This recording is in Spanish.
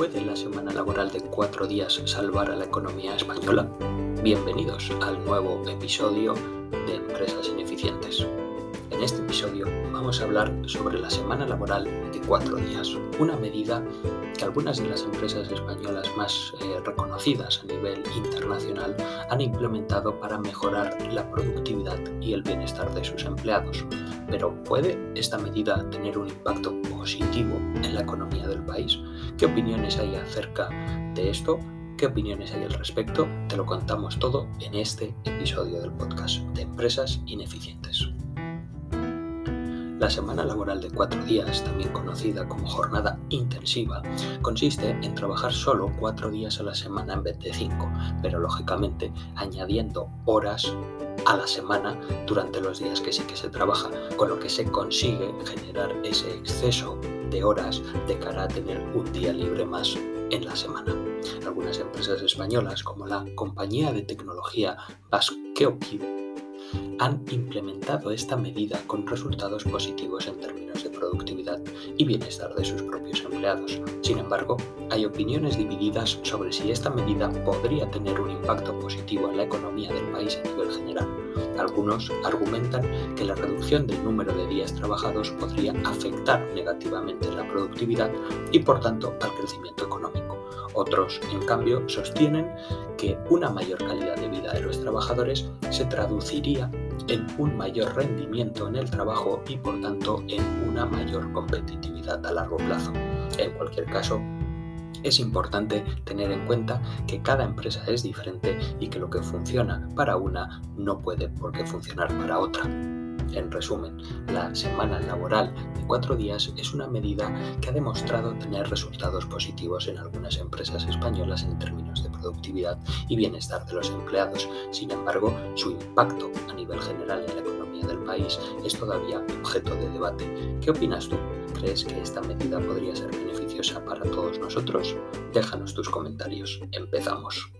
¿Puede la semana laboral de cuatro días salvar a la economía española? Bienvenidos al nuevo episodio de Empresas Ineficientes. En este episodio vamos a hablar sobre la semana laboral de cuatro días, una medida que algunas de las empresas españolas más eh, reconocidas a nivel internacional han implementado para mejorar la productividad y el bienestar de sus empleados. Pero ¿puede esta medida tener un impacto positivo en la economía del país? ¿Qué opiniones hay acerca de esto? ¿Qué opiniones hay al respecto? Te lo contamos todo en este episodio del podcast de Empresas Ineficientes. La semana laboral de cuatro días, también conocida como jornada intensiva, consiste en trabajar solo cuatro días a la semana en vez de cinco, pero lógicamente añadiendo horas a la semana durante los días que sí que se trabaja, con lo que se consigue generar ese exceso de horas de cara a tener un día libre más en la semana. Algunas empresas españolas, como la compañía de tecnología Basqueopid, han implementado esta medida con resultados positivos en términos de productividad y bienestar de sus propios empleados. Sin embargo, hay opiniones divididas sobre si esta medida podría tener un impacto positivo en la economía del país a nivel general. Algunos argumentan que la reducción del número de días trabajados podría afectar negativamente la productividad y por tanto al crecimiento económico. Otros, en cambio, sostienen que una mayor calidad de vida de los trabajadores se traduciría en un mayor rendimiento en el trabajo y por tanto en una mayor competitividad a largo plazo. En cualquier caso, es importante tener en cuenta que cada empresa es diferente y que lo que funciona para una no puede por qué funcionar para otra. En resumen, la semana laboral de cuatro días es una medida que ha demostrado tener resultados positivos en algunas empresas españolas en términos de productividad y bienestar de los empleados. Sin embargo, su impacto a nivel general en la economía del país es todavía objeto de debate. ¿Qué opinas tú? ¿Crees que esta medida podría ser beneficiosa para todos nosotros? Déjanos tus comentarios. Empezamos.